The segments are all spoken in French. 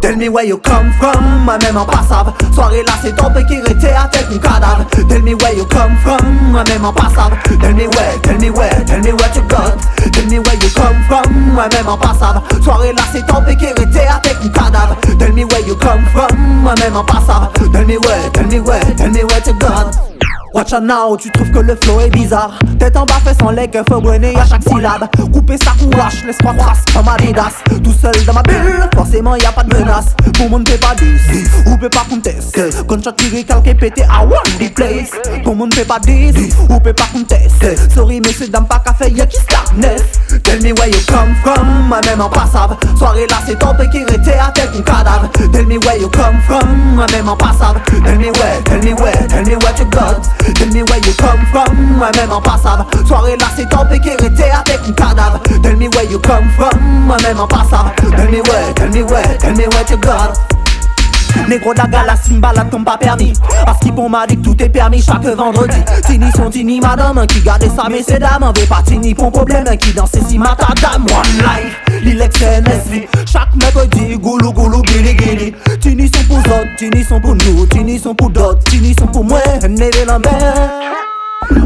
Tell me where you come from, moi-même en passave. Soirée là c'est ton qui était à tête mon cadavre. Tell me where you come from, moi-même en passave. Tell me where, tell me where, tell me what you got moi-même en passave Soirée là c'est était à tête mon cadavre Tell me where you come from, moi-même en passave Tell me where, tell me where, tell me what you got Watch out now, tu trouves que le flow est bizarre. Tête en bas fait son leg, faut brûler à chaque syllabe. Couper sa courage, laisse moi trace comme Adidas. Tout seul dans ma bulle, forcément y a pas de menace. Pour mon pas 10, ou peut pas contester. Gunshot tiré, calqué pété, I want the place. Pour mon pas 10, ou peut pas contester. Sorry messieurs, dames, pas café, y'a qui stagnesse Tell me where you come from, moi-même en passave. Soirée là c'est ton qui était à tête cadavre. Tell me where you come from, moi-même en passave. Tell me where, tell me where, tell me what you got. Tell me where you come from, moi-même en passave. Soirée là c'est ton qui était à tête cadavre. Tell me where you come from, moi-même en passave. Tell me where, tell me where, tell me what you got Négro daga la simba la tombe pas permis. À ce qui pour m'a dit que tout est permis chaque vendredi. Tini son tini madame qui garde sa mais c'est dame Veut pas tini pour problème qui danse si dame One life, l'Ilex NSV Chaque mercredi, goulou goulou gili gili Tini sont pour autres, tini sont pour nous Tini sont pour d'autres, tini sont pour moi. Neve la mer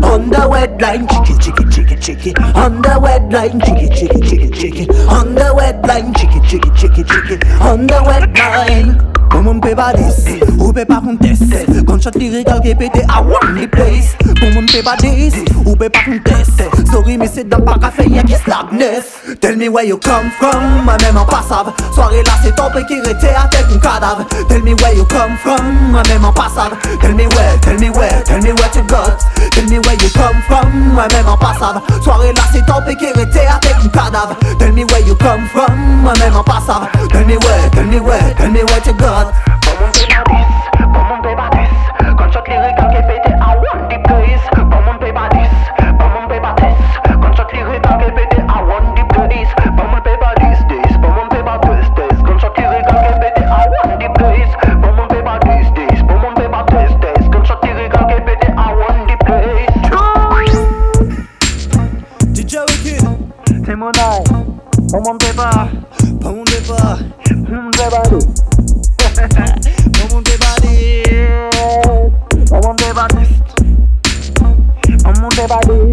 on the wet line, chicky chicky chicky chicky. On the wet line, chicky chicky chicky chicky. On the wet line, chicky chicky chicky chicky. On the wet line. Pour mon peut pas 10, ou peut pas contester Gunshot qui pété I want the place. Pour mon peut pas 10, ou pas contester Sorry mais c'est dans pas café y'a qui slackness Tell me where you come from, moi-même en passave. Soirée là c'est ton qui était à tête mon cadavre. Tell me where you come from, moi-même en passave. Tell me where, tell me where, tell me what you got from, moi-même en passave. Soirée là c'est ton qui était tête mon cadavre. Tell me where you come from, moi-même en passave. Tell me where, tell me where, tell me what you got C'est mon nom, bon mon béba pas mon débat, Bon bébadis pas mon débat. Bon mon bébadis Bon mon bébadis